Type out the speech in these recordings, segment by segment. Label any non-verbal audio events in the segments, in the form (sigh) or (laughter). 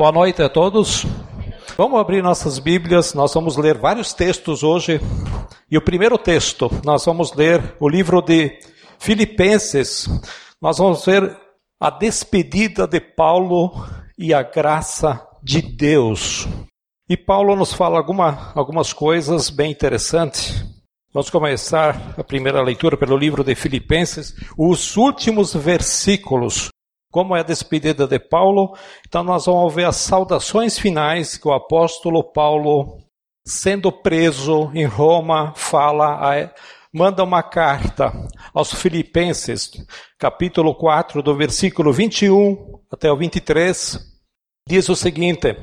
Boa noite a todos. Vamos abrir nossas Bíblias, nós vamos ler vários textos hoje. E o primeiro texto, nós vamos ler o livro de Filipenses. Nós vamos ver a despedida de Paulo e a graça de Deus. E Paulo nos fala alguma, algumas coisas bem interessantes. Vamos começar a primeira leitura pelo livro de Filipenses, os últimos versículos como é a despedida de Paulo. Então, nós vamos ver as saudações finais que o apóstolo Paulo, sendo preso em Roma, fala, manda uma carta aos Filipenses, capítulo 4, do versículo 21 até o 23. Diz o seguinte: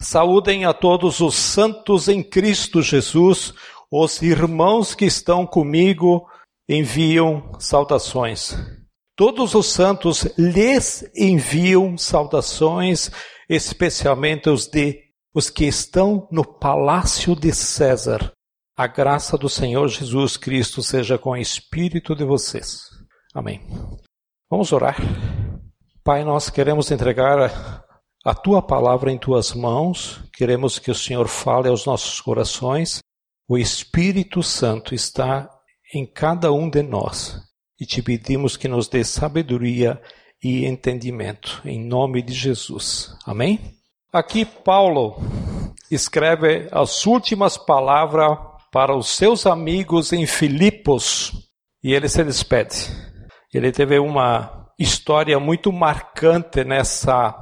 Saúdem a todos os santos em Cristo Jesus, os irmãos que estão comigo enviam saudações. Todos os santos lhes enviam saudações, especialmente os de os que estão no palácio de César. A graça do Senhor Jesus Cristo seja com o espírito de vocês. Amém. Vamos orar. Pai, nós queremos entregar a, a tua palavra em tuas mãos. Queremos que o Senhor fale aos nossos corações. O Espírito Santo está em cada um de nós e te pedimos que nos dê sabedoria e entendimento, em nome de Jesus. Amém? Aqui Paulo escreve as últimas palavras para os seus amigos em Filipos e ele se despede. Ele teve uma história muito marcante nessa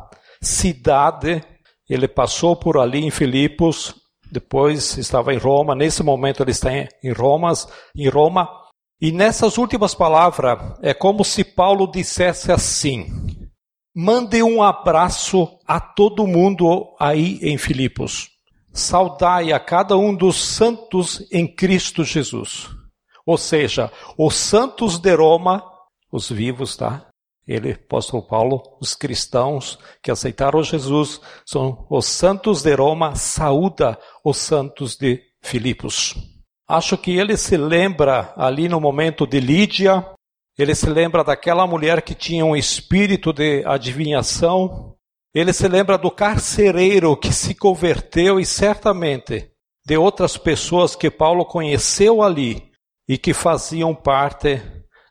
cidade. Ele passou por ali em Filipos, depois estava em Roma. Nesse momento ele está em Roma, em Roma e nessas últimas palavras, é como se Paulo dissesse assim: mande um abraço a todo mundo aí em Filipos. Saudai a cada um dos santos em Cristo Jesus. Ou seja, os santos de Roma, os vivos, tá? Ele, apóstolo Paulo, os cristãos que aceitaram Jesus, são os santos de Roma, saúda os santos de Filipos. Acho que ele se lembra ali no momento de Lídia, ele se lembra daquela mulher que tinha um espírito de adivinhação, ele se lembra do carcereiro que se converteu e certamente de outras pessoas que Paulo conheceu ali e que faziam parte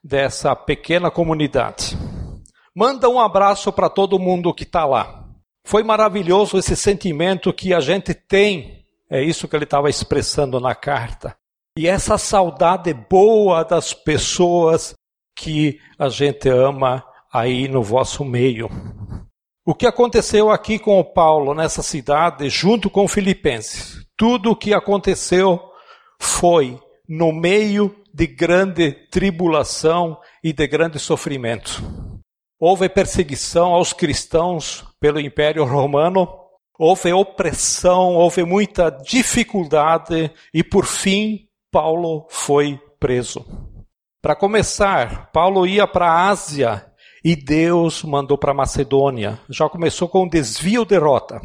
dessa pequena comunidade. Manda um abraço para todo mundo que está lá. Foi maravilhoso esse sentimento que a gente tem, é isso que ele estava expressando na carta e essa saudade boa das pessoas que a gente ama aí no vosso meio. O que aconteceu aqui com o Paulo nessa cidade, junto com Filipenses? Tudo o que aconteceu foi no meio de grande tribulação e de grande sofrimento. Houve perseguição aos cristãos pelo Império Romano, houve opressão, houve muita dificuldade e, por fim, Paulo foi preso. Para começar, Paulo ia para a Ásia e Deus mandou para Macedônia. Já começou com um desvio de rota.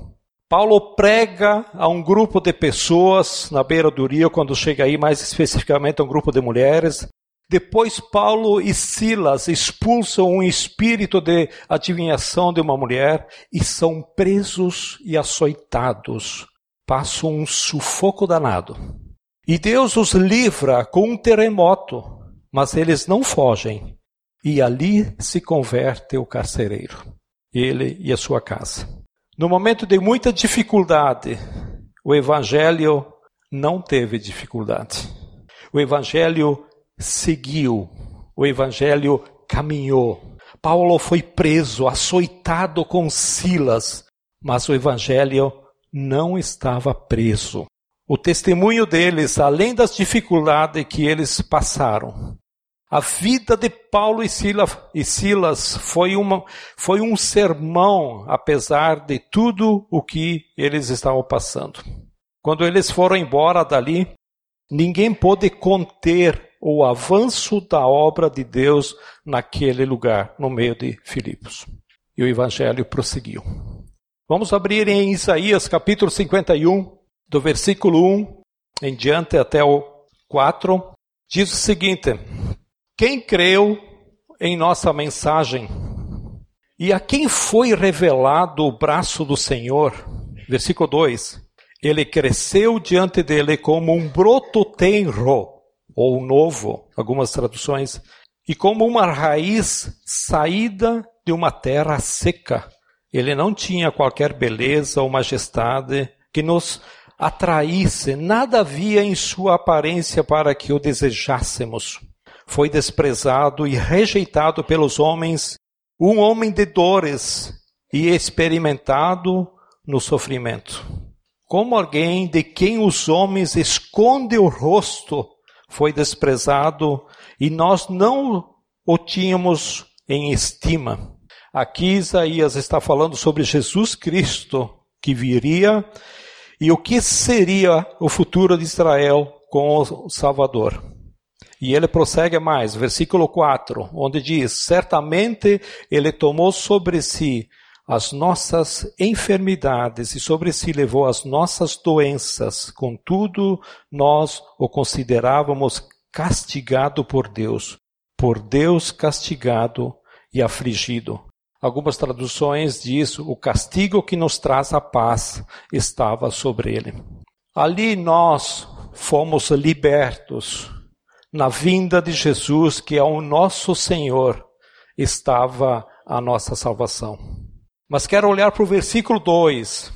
Paulo prega a um grupo de pessoas na beira do rio, quando chega aí mais especificamente a um grupo de mulheres. Depois Paulo e Silas expulsam um espírito de adivinhação de uma mulher e são presos e açoitados. Passam um sufoco danado. E Deus os livra com um terremoto, mas eles não fogem. E ali se converte o carcereiro, ele e a sua casa. No momento de muita dificuldade, o evangelho não teve dificuldade. O evangelho seguiu, o evangelho caminhou. Paulo foi preso, açoitado com Silas, mas o evangelho não estava preso o testemunho deles, além das dificuldades que eles passaram. A vida de Paulo e Silas, e Silas foi, uma, foi um sermão, apesar de tudo o que eles estavam passando. Quando eles foram embora dali, ninguém pôde conter o avanço da obra de Deus naquele lugar, no meio de Filipos. E o evangelho prosseguiu. Vamos abrir em Isaías capítulo 51, do versículo 1 em diante até o 4, diz o seguinte: Quem creu em nossa mensagem? E a quem foi revelado o braço do Senhor? Versículo 2: Ele cresceu diante dele como um broto tenro, ou novo, algumas traduções, e como uma raiz saída de uma terra seca. Ele não tinha qualquer beleza ou majestade que nos atraísse, nada havia em sua aparência para que o desejássemos. Foi desprezado e rejeitado pelos homens, um homem de dores e experimentado no sofrimento. Como alguém de quem os homens escondem o rosto, foi desprezado e nós não o tínhamos em estima. Aqui Isaías está falando sobre Jesus Cristo que viria e o que seria o futuro de Israel com o Salvador. E ele prossegue mais, versículo 4, onde diz: Certamente ele tomou sobre si as nossas enfermidades e sobre si levou as nossas doenças, contudo, nós o considerávamos castigado por Deus, por Deus castigado e afligido. Algumas traduções diz o castigo que nos traz a paz estava sobre ele. Ali nós fomos libertos. Na vinda de Jesus, que é o nosso Senhor, estava a nossa salvação. Mas quero olhar para o versículo 2.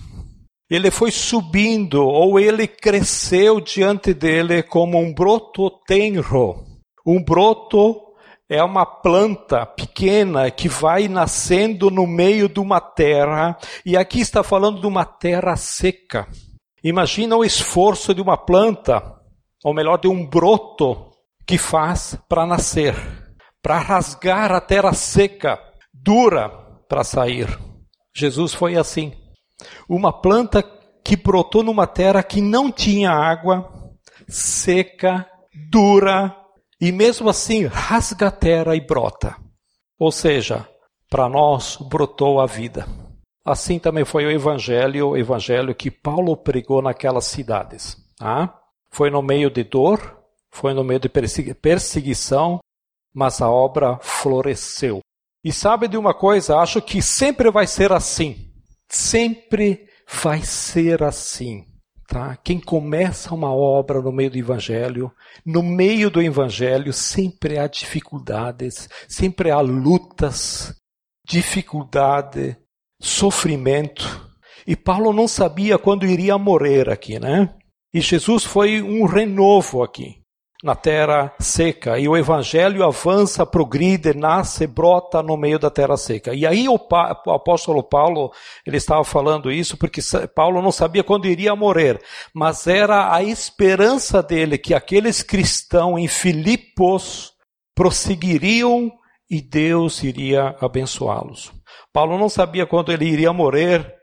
Ele foi subindo, ou ele cresceu diante dele como um broto tenro. Um broto é uma planta pequena que vai nascendo no meio de uma terra, e aqui está falando de uma terra seca. Imagina o esforço de uma planta, ou melhor, de um broto que faz para nascer, para rasgar a terra seca, dura para sair. Jesus foi assim. Uma planta que brotou numa terra que não tinha água, seca, dura, e mesmo assim rasga a terra e brota. Ou seja, para nós brotou a vida. Assim também foi o evangelho, o evangelho que Paulo pregou naquelas cidades. Tá? Foi no meio de dor, foi no meio de perseguição, mas a obra floresceu. E sabe de uma coisa? Acho que sempre vai ser assim. Sempre vai ser assim. Tá? Quem começa uma obra no meio do Evangelho, no meio do Evangelho sempre há dificuldades, sempre há lutas, dificuldade, sofrimento. E Paulo não sabia quando iria morrer aqui, né? E Jesus foi um renovo aqui na terra seca e o evangelho avança, progride, nasce, brota no meio da terra seca. E aí o, o, apóstolo Paulo, ele estava falando isso porque Paulo não sabia quando iria morrer, mas era a esperança dele que aqueles cristãos em Filipos prosseguiriam e Deus iria abençoá-los. Paulo não sabia quando ele iria morrer,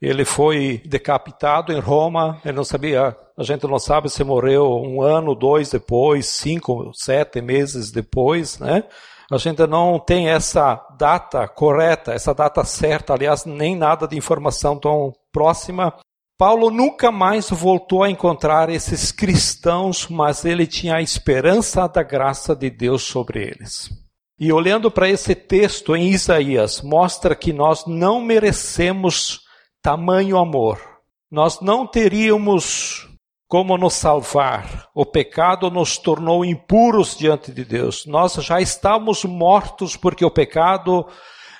ele foi decapitado em Roma, ele não sabia, a gente não sabe se morreu um ano, dois depois, cinco, sete meses depois, né? A gente não tem essa data correta, essa data certa, aliás, nem nada de informação tão próxima. Paulo nunca mais voltou a encontrar esses cristãos, mas ele tinha a esperança da graça de Deus sobre eles. E olhando para esse texto em Isaías, mostra que nós não merecemos tamanho amor. Nós não teríamos como nos salvar. O pecado nos tornou impuros diante de Deus. Nós já estávamos mortos porque o pecado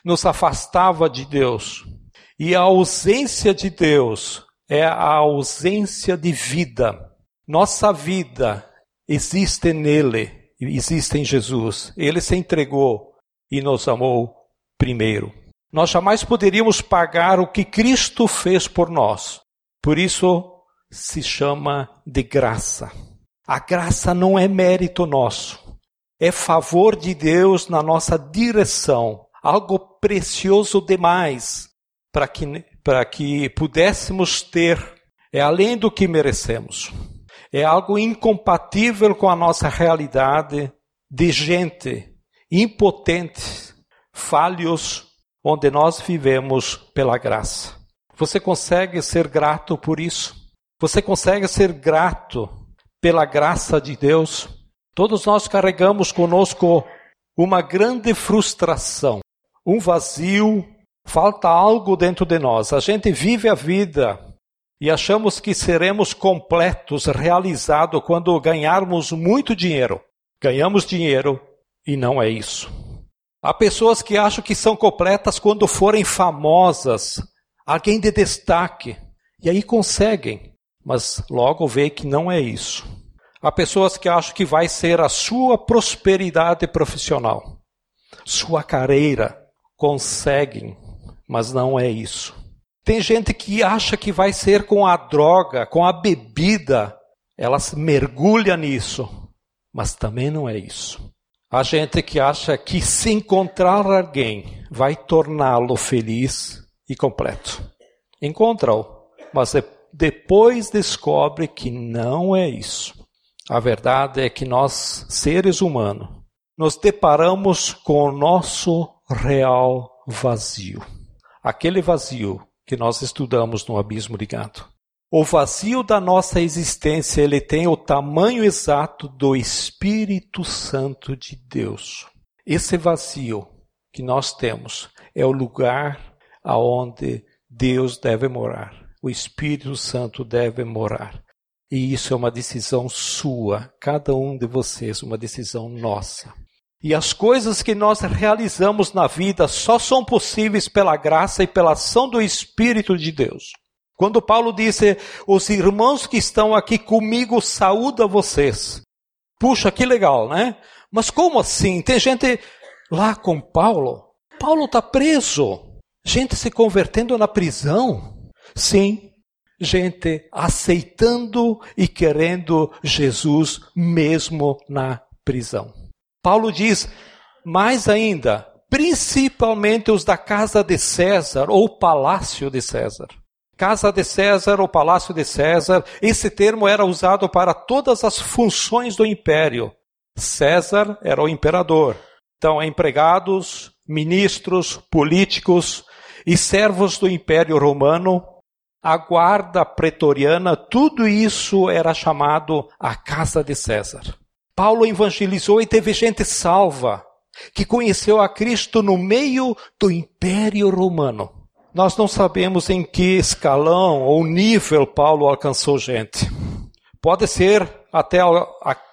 nos afastava de Deus. E a ausência de Deus é a ausência de vida. Nossa vida existe nele, existe em Jesus. Ele se entregou e nos amou primeiro. Nós jamais poderíamos pagar o que Cristo fez por nós. Por isso se chama de graça. A graça não é mérito nosso, é favor de Deus na nossa direção, algo precioso demais para que, para que pudéssemos ter, é além do que merecemos. É algo incompatível com a nossa realidade de gente impotente, falhos onde nós vivemos pela graça. Você consegue ser grato por isso? Você consegue ser grato pela graça de Deus? Todos nós carregamos conosco uma grande frustração, um vazio, falta algo dentro de nós. A gente vive a vida e achamos que seremos completos, realizados quando ganharmos muito dinheiro. Ganhamos dinheiro e não é isso. Há pessoas que acham que são completas quando forem famosas, alguém de destaque, e aí conseguem, mas logo vê que não é isso. Há pessoas que acham que vai ser a sua prosperidade profissional, sua carreira, conseguem, mas não é isso. Tem gente que acha que vai ser com a droga, com a bebida, ela mergulha nisso, mas também não é isso. Há gente que acha que se encontrar alguém vai torná-lo feliz e completo. Encontra-o, mas depois descobre que não é isso. A verdade é que nós, seres humanos, nos deparamos com o nosso real vazio. Aquele vazio que nós estudamos no Abismo Ligado. O vazio da nossa existência, ele tem o tamanho exato do Espírito Santo de Deus. Esse vazio que nós temos é o lugar aonde Deus deve morar. O Espírito Santo deve morar. E isso é uma decisão sua, cada um de vocês, uma decisão nossa. E as coisas que nós realizamos na vida só são possíveis pela graça e pela ação do Espírito de Deus. Quando Paulo disse: Os irmãos que estão aqui comigo saúdam vocês. Puxa, que legal, né? Mas como assim? Tem gente lá com Paulo? Paulo está preso. Gente se convertendo na prisão. Sim, gente aceitando e querendo Jesus mesmo na prisão. Paulo diz, mais ainda, principalmente os da casa de César ou palácio de César. Casa de César ou palácio de César, esse termo era usado para todas as funções do império. César era o imperador. Então, empregados, ministros, políticos e servos do Império Romano, a guarda pretoriana, tudo isso era chamado a casa de César. Paulo evangelizou e teve gente salva, que conheceu a Cristo no meio do Império Romano. Nós não sabemos em que escalão ou nível Paulo alcançou gente. Pode ser até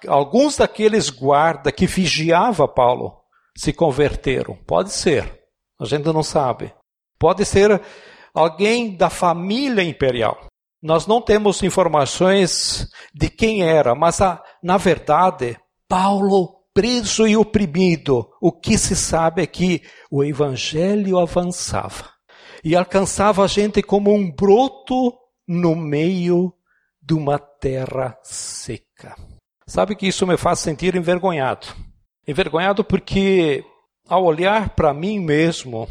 alguns daqueles guardas que vigiava Paulo se converteram. Pode ser. A gente não sabe. Pode ser alguém da família imperial. Nós não temos informações de quem era, mas a, na verdade, Paulo preso e oprimido, o que se sabe é que o evangelho avançava e alcançava a gente como um broto no meio de uma terra seca. Sabe que isso me faz sentir envergonhado. Envergonhado porque, ao olhar para mim mesmo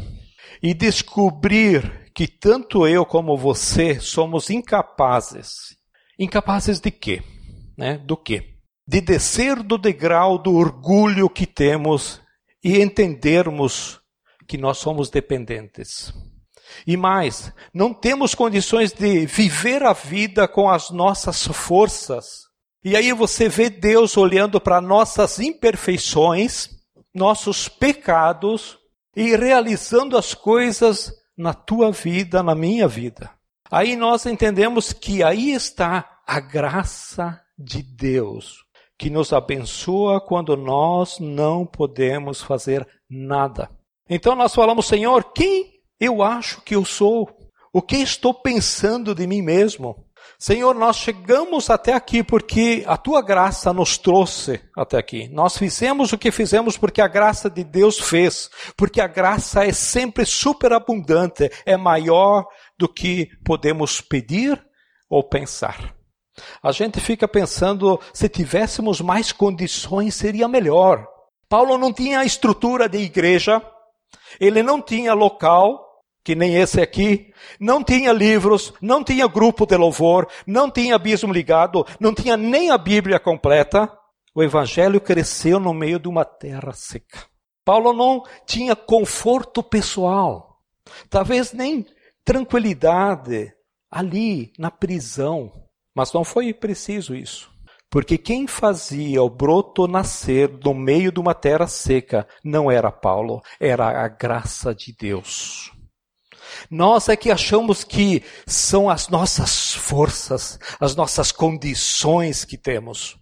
e descobrir que tanto eu como você somos incapazes. Incapazes de quê? Né? Do quê? de descer do degrau do orgulho que temos e entendermos que nós somos dependentes. E mais, não temos condições de viver a vida com as nossas forças. E aí você vê Deus olhando para nossas imperfeições, nossos pecados e realizando as coisas na tua vida, na minha vida. Aí nós entendemos que aí está a graça de Deus que nos abençoa quando nós não podemos fazer nada. Então nós falamos, Senhor, quem eu acho que eu sou? O que estou pensando de mim mesmo? Senhor, nós chegamos até aqui porque a tua graça nos trouxe até aqui. Nós fizemos o que fizemos porque a graça de Deus fez, porque a graça é sempre superabundante, é maior do que podemos pedir ou pensar. A gente fica pensando, se tivéssemos mais condições seria melhor. Paulo não tinha a estrutura de igreja, ele não tinha local, que nem esse aqui, não tinha livros, não tinha grupo de louvor, não tinha abismo ligado, não tinha nem a Bíblia completa. O evangelho cresceu no meio de uma terra seca. Paulo não tinha conforto pessoal, talvez nem tranquilidade ali na prisão. Mas não foi preciso isso. Porque quem fazia o broto nascer no meio de uma terra seca não era Paulo, era a graça de Deus. Nós é que achamos que são as nossas forças, as nossas condições que temos.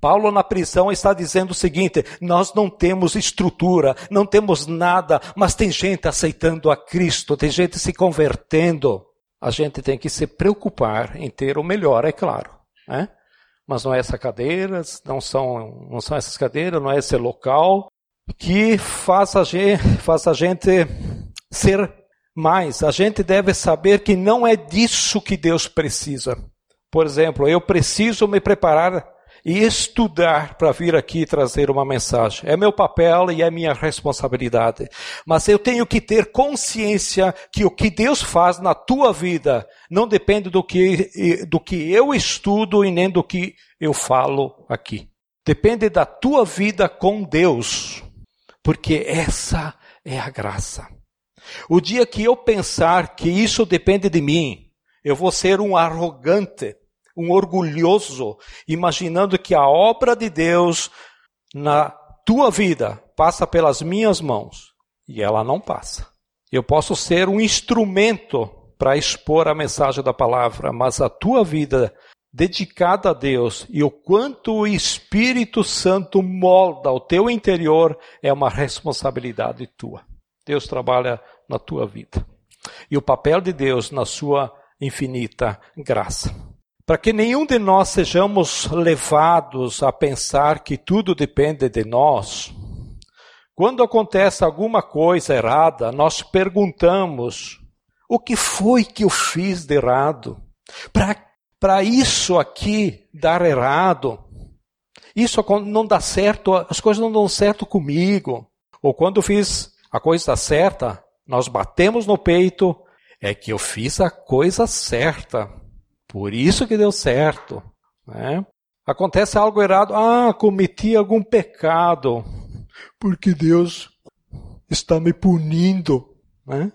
Paulo na prisão está dizendo o seguinte: nós não temos estrutura, não temos nada, mas tem gente aceitando a Cristo, tem gente se convertendo. A gente tem que se preocupar em ter o melhor, é claro. Né? Mas não é essas cadeiras, não são, não são essas cadeiras, não é esse local que faz a gente, faz a gente ser mais. A gente deve saber que não é disso que Deus precisa. Por exemplo, eu preciso me preparar e estudar para vir aqui trazer uma mensagem. É meu papel e é minha responsabilidade. Mas eu tenho que ter consciência que o que Deus faz na tua vida não depende do que, do que eu estudo e nem do que eu falo aqui. Depende da tua vida com Deus. Porque essa é a graça. O dia que eu pensar que isso depende de mim, eu vou ser um arrogante um orgulhoso, imaginando que a obra de Deus na tua vida passa pelas minhas mãos. E ela não passa. Eu posso ser um instrumento para expor a mensagem da palavra, mas a tua vida dedicada a Deus e o quanto o Espírito Santo molda o teu interior é uma responsabilidade tua. Deus trabalha na tua vida. E o papel de Deus na sua infinita graça para que nenhum de nós sejamos levados a pensar que tudo depende de nós. Quando acontece alguma coisa errada, nós perguntamos: o que foi que eu fiz de errado? Para isso aqui dar errado, isso não dá certo, as coisas não dão certo comigo. Ou quando fiz a coisa certa, nós batemos no peito, é que eu fiz a coisa certa. Por isso que deu certo. Né? Acontece algo errado, ah, cometi algum pecado, porque Deus está me punindo. Né?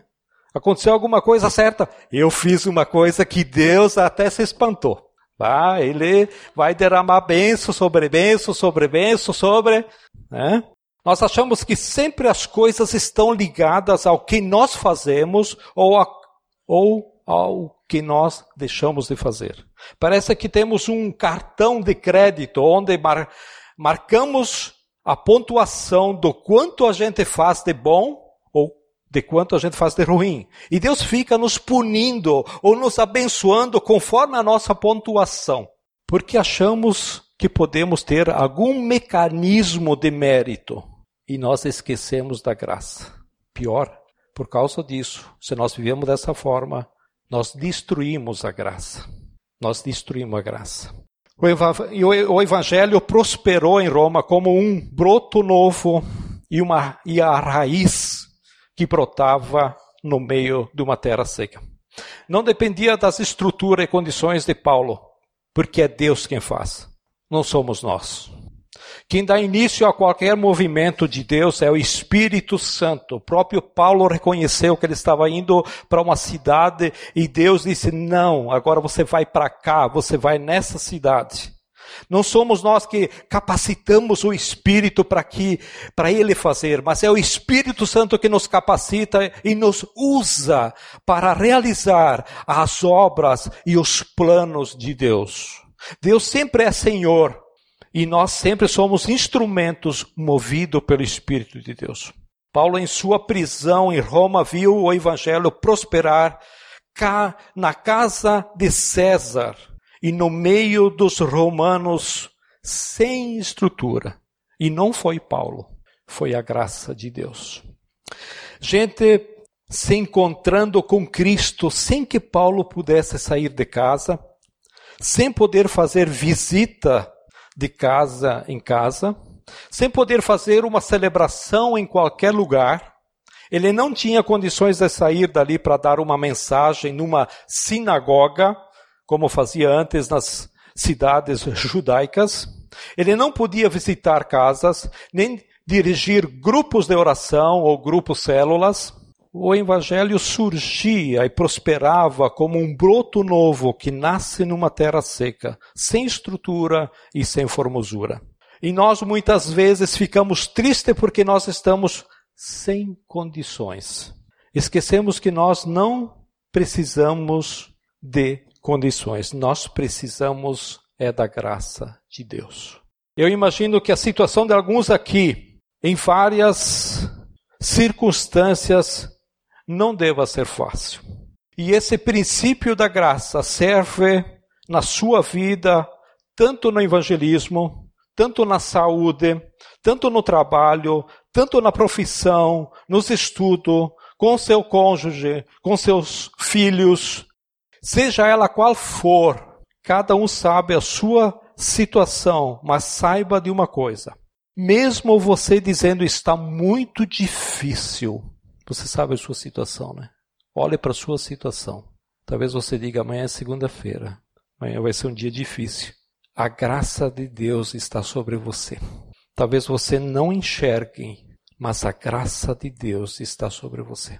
Aconteceu alguma coisa certa, eu fiz uma coisa que Deus até se espantou. Ah, ele vai derramar benção sobre benção sobre benção sobre. Né? Nós achamos que sempre as coisas estão ligadas ao que nós fazemos ou, a, ou ao que nós deixamos de fazer. Parece que temos um cartão de crédito onde mar, marcamos a pontuação do quanto a gente faz de bom ou de quanto a gente faz de ruim. E Deus fica nos punindo ou nos abençoando conforme a nossa pontuação, porque achamos que podemos ter algum mecanismo de mérito e nós esquecemos da graça. Pior, por causa disso, se nós vivemos dessa forma, nós destruímos a graça. Nós destruímos a graça. O evangelho prosperou em Roma como um broto novo e, uma, e a raiz que brotava no meio de uma terra seca. Não dependia das estruturas e condições de Paulo, porque é Deus quem faz, não somos nós. Quem dá início a qualquer movimento de Deus é o Espírito Santo. O próprio Paulo reconheceu que ele estava indo para uma cidade e Deus disse: Não, agora você vai para cá, você vai nessa cidade. Não somos nós que capacitamos o Espírito para que para ele fazer, mas é o Espírito Santo que nos capacita e nos usa para realizar as obras e os planos de Deus. Deus sempre é Senhor, e nós sempre somos instrumentos movidos pelo Espírito de Deus. Paulo, em sua prisão em Roma, viu o evangelho prosperar na casa de César e no meio dos romanos sem estrutura. E não foi Paulo, foi a graça de Deus. Gente se encontrando com Cristo sem que Paulo pudesse sair de casa, sem poder fazer visita de casa em casa, sem poder fazer uma celebração em qualquer lugar. Ele não tinha condições de sair dali para dar uma mensagem numa sinagoga, como fazia antes nas cidades judaicas. Ele não podia visitar casas, nem dirigir grupos de oração ou grupos células. O evangelho surgia e prosperava como um broto novo que nasce numa terra seca, sem estrutura e sem formosura. E nós muitas vezes ficamos tristes porque nós estamos sem condições. Esquecemos que nós não precisamos de condições, nós precisamos é da graça de Deus. Eu imagino que a situação de alguns aqui, em várias circunstâncias, não deva ser fácil. E esse princípio da graça serve na sua vida, tanto no evangelismo, tanto na saúde, tanto no trabalho, tanto na profissão, nos estudos, com seu cônjuge, com seus filhos, seja ela qual for, cada um sabe a sua situação, mas saiba de uma coisa: mesmo você dizendo está muito difícil, você sabe a sua situação, né? Olhe para a sua situação. Talvez você diga amanhã é segunda-feira, amanhã vai ser um dia difícil. A graça de Deus está sobre você. Talvez você não enxergue, mas a graça de Deus está sobre você.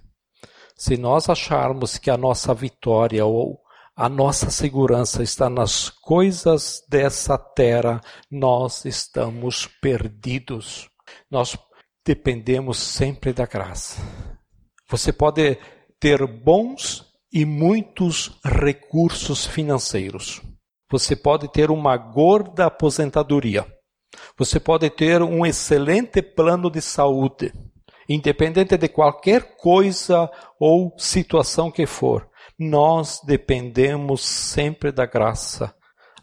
Se nós acharmos que a nossa vitória ou a nossa segurança está nas coisas dessa terra, nós estamos perdidos. Nós dependemos sempre da graça. Você pode ter bons e muitos recursos financeiros. Você pode ter uma gorda aposentadoria. Você pode ter um excelente plano de saúde. Independente de qualquer coisa ou situação que for, nós dependemos sempre da graça.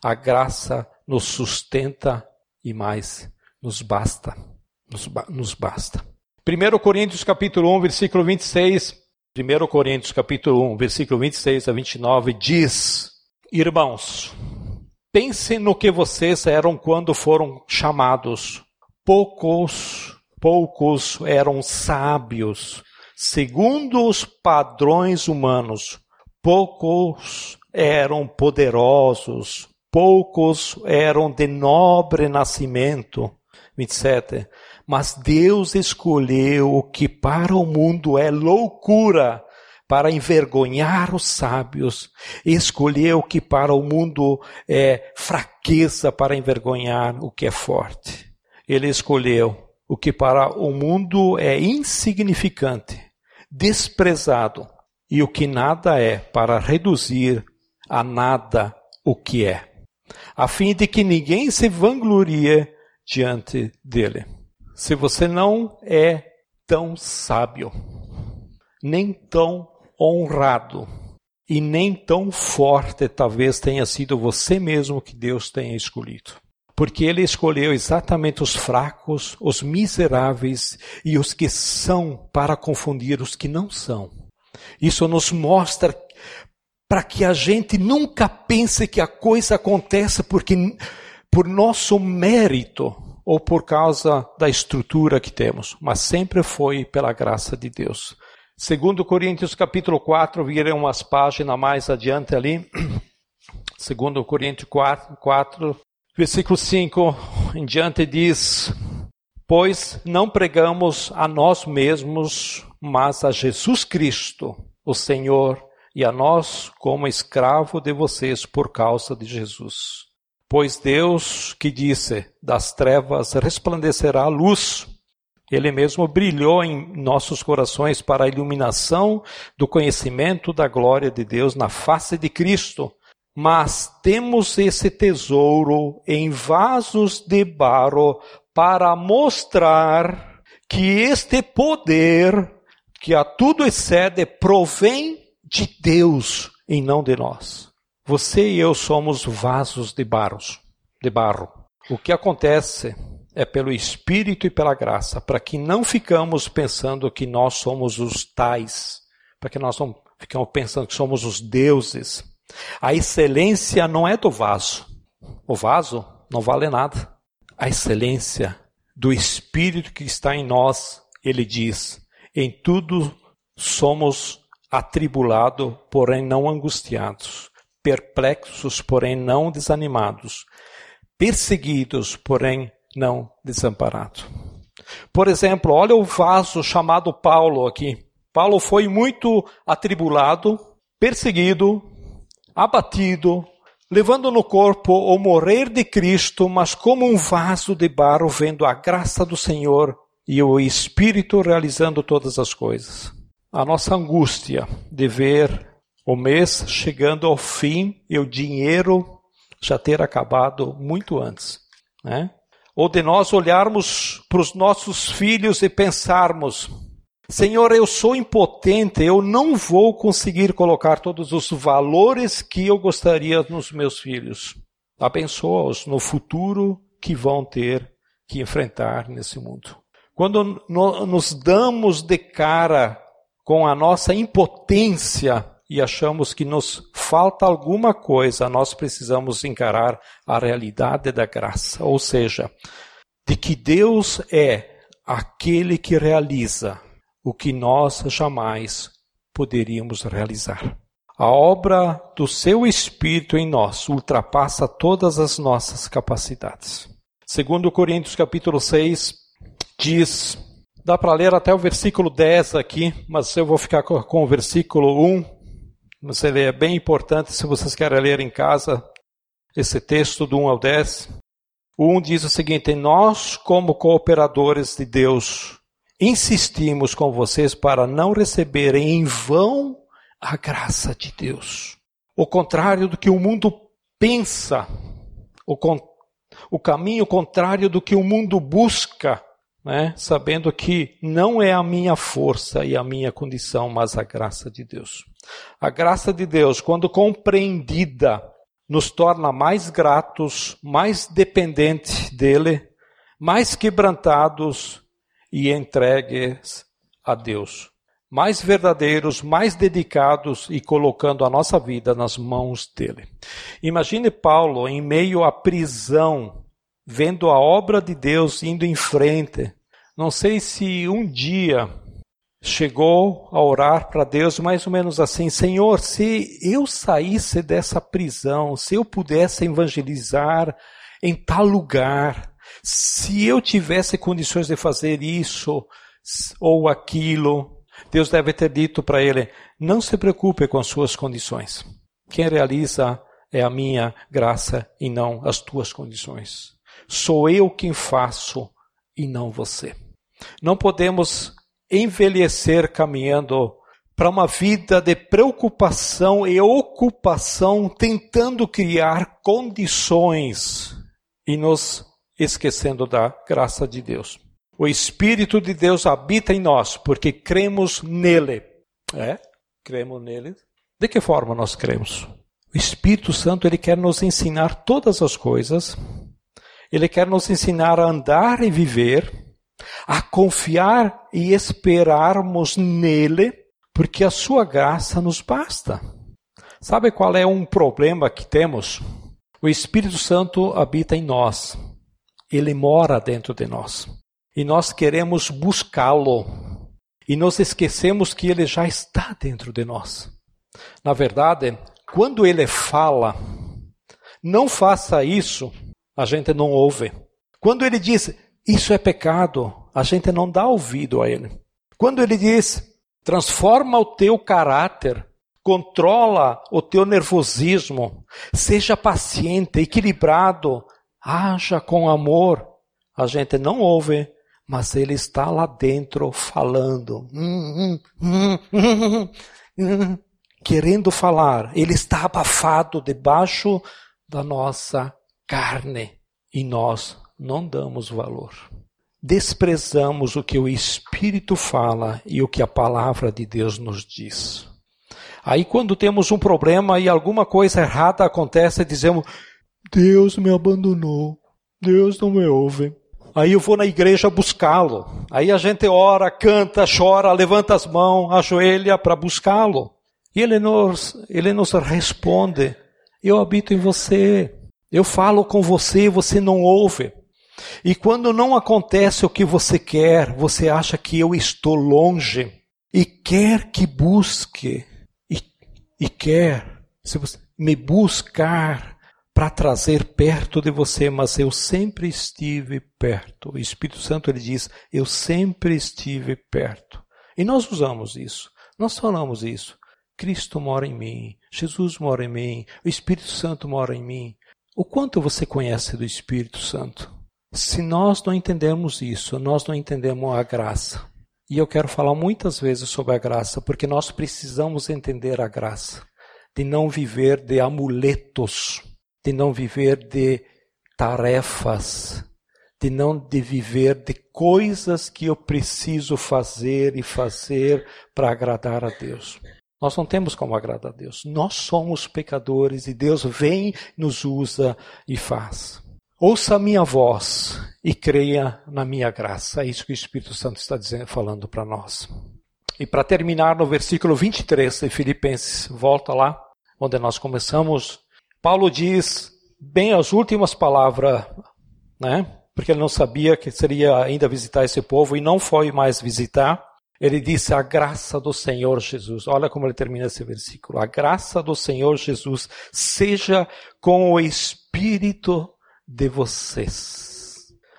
A graça nos sustenta e mais, nos basta. Nos, nos basta. 1 Coríntios capítulo 1, versículo 26. 1 Coríntios capítulo 1, versículo 26 a 29 diz: Irmãos, pensem no que vocês eram quando foram chamados. Poucos, poucos eram sábios, segundo os padrões humanos. Poucos eram poderosos, poucos eram de nobre nascimento. 27 mas Deus escolheu o que para o mundo é loucura para envergonhar os sábios, escolheu o que para o mundo é fraqueza para envergonhar o que é forte. Ele escolheu o que para o mundo é insignificante, desprezado, e o que nada é para reduzir a nada o que é, a fim de que ninguém se vanglorie diante dele se você não é tão sábio, nem tão honrado e nem tão forte, talvez tenha sido você mesmo que Deus tenha escolhido. Porque Ele escolheu exatamente os fracos, os miseráveis e os que são para confundir os que não são. Isso nos mostra para que a gente nunca pense que a coisa acontece porque por nosso mérito, ou por causa da estrutura que temos, mas sempre foi pela graça de Deus. Segundo Coríntios capítulo 4, viram umas páginas mais adiante ali. (clears throat) Segundo Coríntios 4, 4, versículo 5 em diante diz: Pois não pregamos a nós mesmos, mas a Jesus Cristo, o Senhor, e a nós como escravo de vocês por causa de Jesus. Pois Deus que disse: das trevas resplandecerá a luz. Ele mesmo brilhou em nossos corações para a iluminação do conhecimento da glória de Deus na face de Cristo. Mas temos esse tesouro em vasos de barro para mostrar que este poder, que a tudo excede, provém de Deus e não de nós. Você e eu somos vasos de barro, de barro. O que acontece é pelo Espírito e pela graça, para que não ficamos pensando que nós somos os tais, para que nós não ficamos pensando que somos os deuses. A excelência não é do vaso. O vaso não vale nada. A excelência do Espírito que está em nós, ele diz: em tudo somos atribulados, porém não angustiados perplexos, porém não desanimados, perseguidos, porém não desamparados. Por exemplo, olha o vaso chamado Paulo aqui. Paulo foi muito atribulado, perseguido, abatido, levando no corpo o morrer de Cristo, mas como um vaso de barro vendo a graça do Senhor e o Espírito realizando todas as coisas. A nossa angústia de ver o mês chegando ao fim e o dinheiro já ter acabado muito antes, né? Ou de nós olharmos para os nossos filhos e pensarmos: Senhor, eu sou impotente, eu não vou conseguir colocar todos os valores que eu gostaria nos meus filhos. Abençoa-os no futuro que vão ter que enfrentar nesse mundo. Quando nos damos de cara com a nossa impotência e achamos que nos falta alguma coisa, nós precisamos encarar a realidade da graça, ou seja, de que Deus é aquele que realiza o que nós jamais poderíamos realizar. A obra do seu Espírito em nós ultrapassa todas as nossas capacidades. Segundo Coríntios capítulo 6 diz, dá para ler até o versículo 10 aqui, mas eu vou ficar com o versículo 1. Mas ele é bem importante se vocês querem ler em casa esse texto do 1 ao 10. O 1 diz o seguinte: Nós, como cooperadores de Deus, insistimos com vocês para não receberem em vão a graça de Deus. O contrário do que o mundo pensa, o, con o caminho contrário do que o mundo busca, né? sabendo que não é a minha força e a minha condição, mas a graça de Deus. A graça de Deus, quando compreendida, nos torna mais gratos, mais dependentes dele, mais quebrantados e entregues a Deus. Mais verdadeiros, mais dedicados e colocando a nossa vida nas mãos dele. Imagine Paulo em meio à prisão, vendo a obra de Deus indo em frente. Não sei se um dia chegou a orar para Deus mais ou menos assim: Senhor, se eu saísse dessa prisão, se eu pudesse evangelizar em tal lugar, se eu tivesse condições de fazer isso ou aquilo, Deus deve ter dito para ele: não se preocupe com as suas condições. Quem realiza é a minha graça e não as tuas condições. Sou eu quem faço e não você. Não podemos envelhecer caminhando para uma vida de preocupação e ocupação, tentando criar condições e nos esquecendo da graça de Deus. O Espírito de Deus habita em nós porque cremos nele. É? Cremos nele. De que forma nós cremos? O Espírito Santo ele quer nos ensinar todas as coisas. Ele quer nos ensinar a andar e viver, a confiar e esperarmos nele, porque a sua graça nos basta. Sabe qual é um problema que temos? O Espírito Santo habita em nós. Ele mora dentro de nós. E nós queremos buscá-lo. E nos esquecemos que ele já está dentro de nós. Na verdade, quando ele fala, não faça isso, a gente não ouve. Quando ele diz, isso é pecado, a gente não dá ouvido a ele. Quando ele diz, transforma o teu caráter, controla o teu nervosismo, seja paciente, equilibrado, haja com amor. A gente não ouve, mas ele está lá dentro falando, querendo falar. Ele está abafado debaixo da nossa carne e nós não damos valor. Desprezamos o que o Espírito fala e o que a palavra de Deus nos diz. Aí, quando temos um problema e alguma coisa errada acontece, dizemos: Deus me abandonou. Deus não me ouve. Aí eu vou na igreja buscá-lo. Aí a gente ora, canta, chora, levanta as mãos, ajoelha para buscá-lo. E ele nos, ele nos responde: Eu habito em você. Eu falo com você, você não ouve. E quando não acontece o que você quer, você acha que eu estou longe e quer que busque e, e quer se você me buscar para trazer perto de você, mas eu sempre estive perto. O Espírito Santo ele diz: Eu sempre estive perto. E nós usamos isso. Nós falamos isso. Cristo mora em mim, Jesus mora em mim, o Espírito Santo mora em mim. O quanto você conhece do Espírito Santo? Se nós não entendemos isso, nós não entendemos a graça. E eu quero falar muitas vezes sobre a graça, porque nós precisamos entender a graça, de não viver de amuletos, de não viver de tarefas, de não de viver de coisas que eu preciso fazer e fazer para agradar a Deus. Nós não temos como agradar a Deus. Nós somos pecadores e Deus vem, nos usa e faz. Ouça a minha voz e creia na minha graça. É isso que o Espírito Santo está dizendo, falando para nós. E para terminar, no versículo 23 de Filipenses, volta lá, onde nós começamos. Paulo diz bem as últimas palavras, né? Porque ele não sabia que seria ainda visitar esse povo e não foi mais visitar. Ele disse: A graça do Senhor Jesus. Olha como ele termina esse versículo. A graça do Senhor Jesus seja com o Espírito de vocês.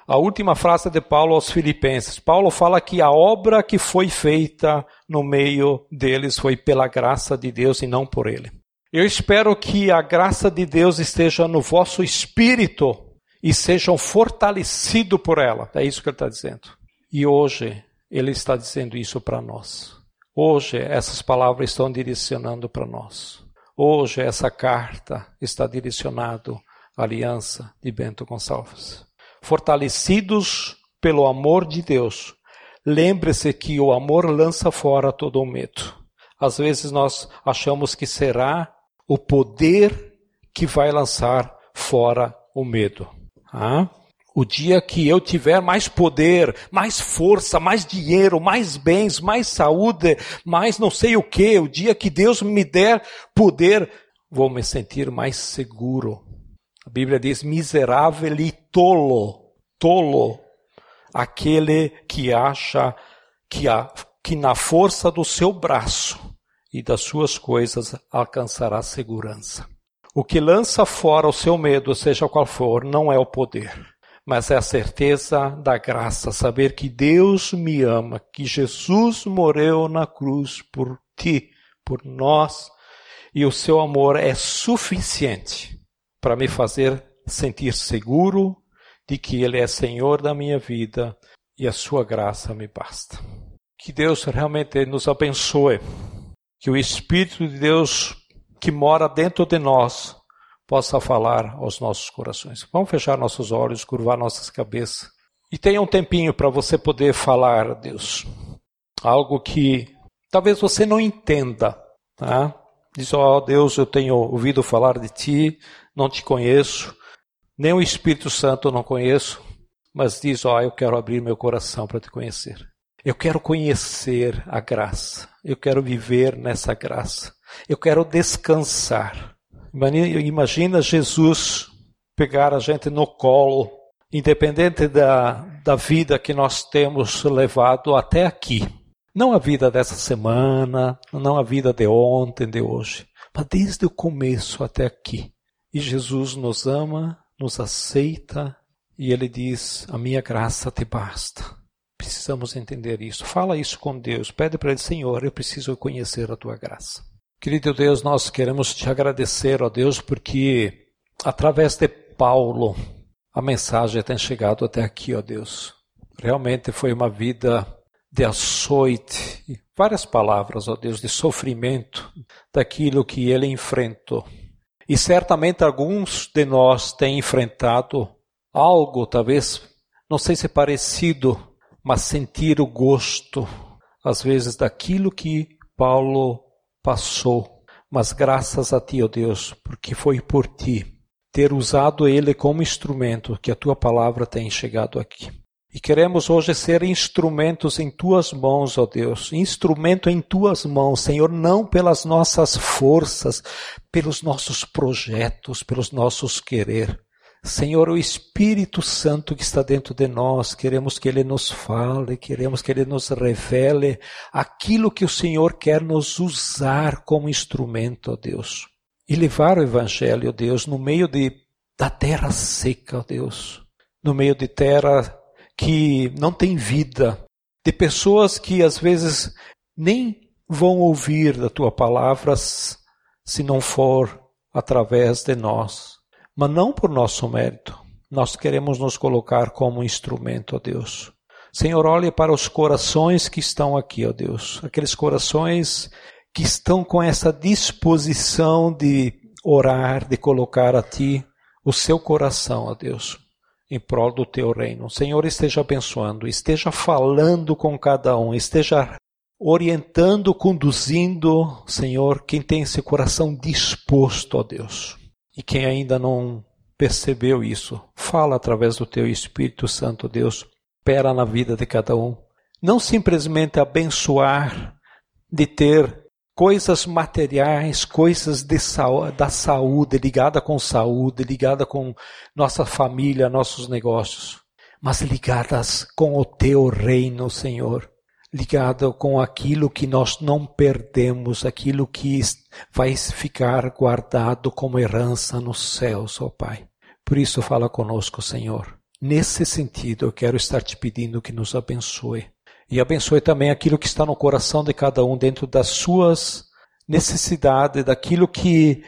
A última frase de Paulo aos Filipenses. Paulo fala que a obra que foi feita no meio deles foi pela graça de Deus e não por ele. Eu espero que a graça de Deus esteja no vosso espírito e sejam fortalecidos por ela. É isso que ele está dizendo. E hoje ele está dizendo isso para nós. Hoje essas palavras estão direcionando para nós. Hoje essa carta está direcionado Aliança de Bento Gonçalves. Fortalecidos pelo amor de Deus, lembre-se que o amor lança fora todo o medo. Às vezes nós achamos que será o poder que vai lançar fora o medo. Ah? O dia que eu tiver mais poder, mais força, mais dinheiro, mais bens, mais saúde, mais não sei o que, o dia que Deus me der poder, vou me sentir mais seguro a Bíblia diz miserável e tolo, tolo, aquele que acha que, a, que na força do seu braço e das suas coisas alcançará segurança. O que lança fora o seu medo, seja qual for, não é o poder, mas é a certeza da graça, saber que Deus me ama, que Jesus morreu na cruz por ti, por nós, e o seu amor é suficiente para me fazer sentir seguro de que Ele é Senhor da minha vida e a Sua graça me basta. Que Deus realmente nos abençoe, que o Espírito de Deus que mora dentro de nós possa falar aos nossos corações. Vamos fechar nossos olhos, curvar nossas cabeças. E tenha um tempinho para você poder falar a Deus. Algo que talvez você não entenda. Tá? Diz, ó oh, Deus, eu tenho ouvido falar de Ti, não te conheço, nem o Espírito Santo eu não conheço, mas diz: Ó, oh, eu quero abrir meu coração para te conhecer. Eu quero conhecer a graça. Eu quero viver nessa graça. Eu quero descansar. Imagina Jesus pegar a gente no colo, independente da, da vida que nós temos levado até aqui. Não a vida dessa semana, não a vida de ontem, de hoje, mas desde o começo até aqui. E Jesus nos ama, nos aceita e ele diz: A minha graça te basta. Precisamos entender isso. Fala isso com Deus. Pede para Ele, Senhor, eu preciso conhecer a tua graça. Querido Deus, nós queremos te agradecer, ó Deus, porque através de Paulo a mensagem tem chegado até aqui, ó Deus. Realmente foi uma vida de açoite, várias palavras, ó Deus, de sofrimento daquilo que ele enfrentou. E certamente alguns de nós têm enfrentado algo, talvez, não sei se é parecido, mas sentir o gosto, às vezes, daquilo que Paulo passou. Mas graças a ti, ó oh Deus, porque foi por ti ter usado ele como instrumento que a tua palavra tem chegado aqui. E queremos hoje ser instrumentos em tuas mãos, ó Deus, instrumento em tuas mãos, Senhor, não pelas nossas forças, pelos nossos projetos, pelos nossos querer. Senhor, o Espírito Santo que está dentro de nós, queremos que ele nos fale, queremos que ele nos revele aquilo que o Senhor quer nos usar como instrumento, ó Deus. E levar o Evangelho, ó Deus, no meio de, da terra seca, ó Deus, no meio de terra que não tem vida, de pessoas que às vezes nem vão ouvir da tua palavra se não for através de nós, mas não por nosso mérito. Nós queremos nos colocar como instrumento, ó Deus. Senhor, olhe para os corações que estão aqui, ó Deus. Aqueles corações que estão com essa disposição de orar, de colocar a Ti o seu coração, ó Deus, em prol do Teu reino. Senhor, esteja abençoando, esteja falando com cada um, esteja orientando, conduzindo, Senhor, quem tem esse coração disposto, ó Deus. E quem ainda não percebeu isso, fala através do Teu Espírito Santo, Deus opera na vida de cada um. Não simplesmente abençoar de ter coisas materiais, coisas saúde, da saúde, ligada com saúde, ligada com nossa família, nossos negócios, mas ligadas com o teu reino, Senhor. Ligado com aquilo que nós não perdemos, aquilo que vai ficar guardado como herança nos céus, ó oh Pai. Por isso fala conosco, Senhor. Nesse sentido, eu quero estar te pedindo que nos abençoe. E abençoe também aquilo que está no coração de cada um, dentro das suas necessidades, daquilo que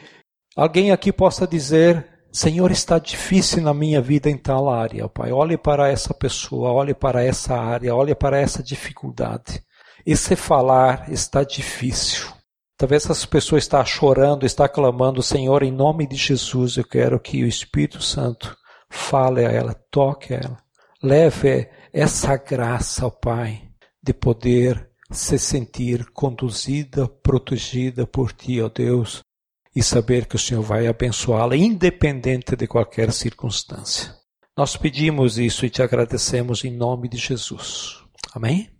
alguém aqui possa dizer: Senhor, está difícil na minha vida em tal área, Pai. Olhe para essa pessoa, olhe para essa área, olhe para essa dificuldade. Esse falar está difícil. Talvez essa pessoa está chorando, está clamando, Senhor, em nome de Jesus, eu quero que o Espírito Santo Fale a ela, toque a ela. Leve essa graça ao Pai de poder se sentir conduzida, protegida por Ti, ó Deus, e saber que o Senhor vai abençoá-la, independente de qualquer circunstância. Nós pedimos isso e te agradecemos em nome de Jesus. Amém?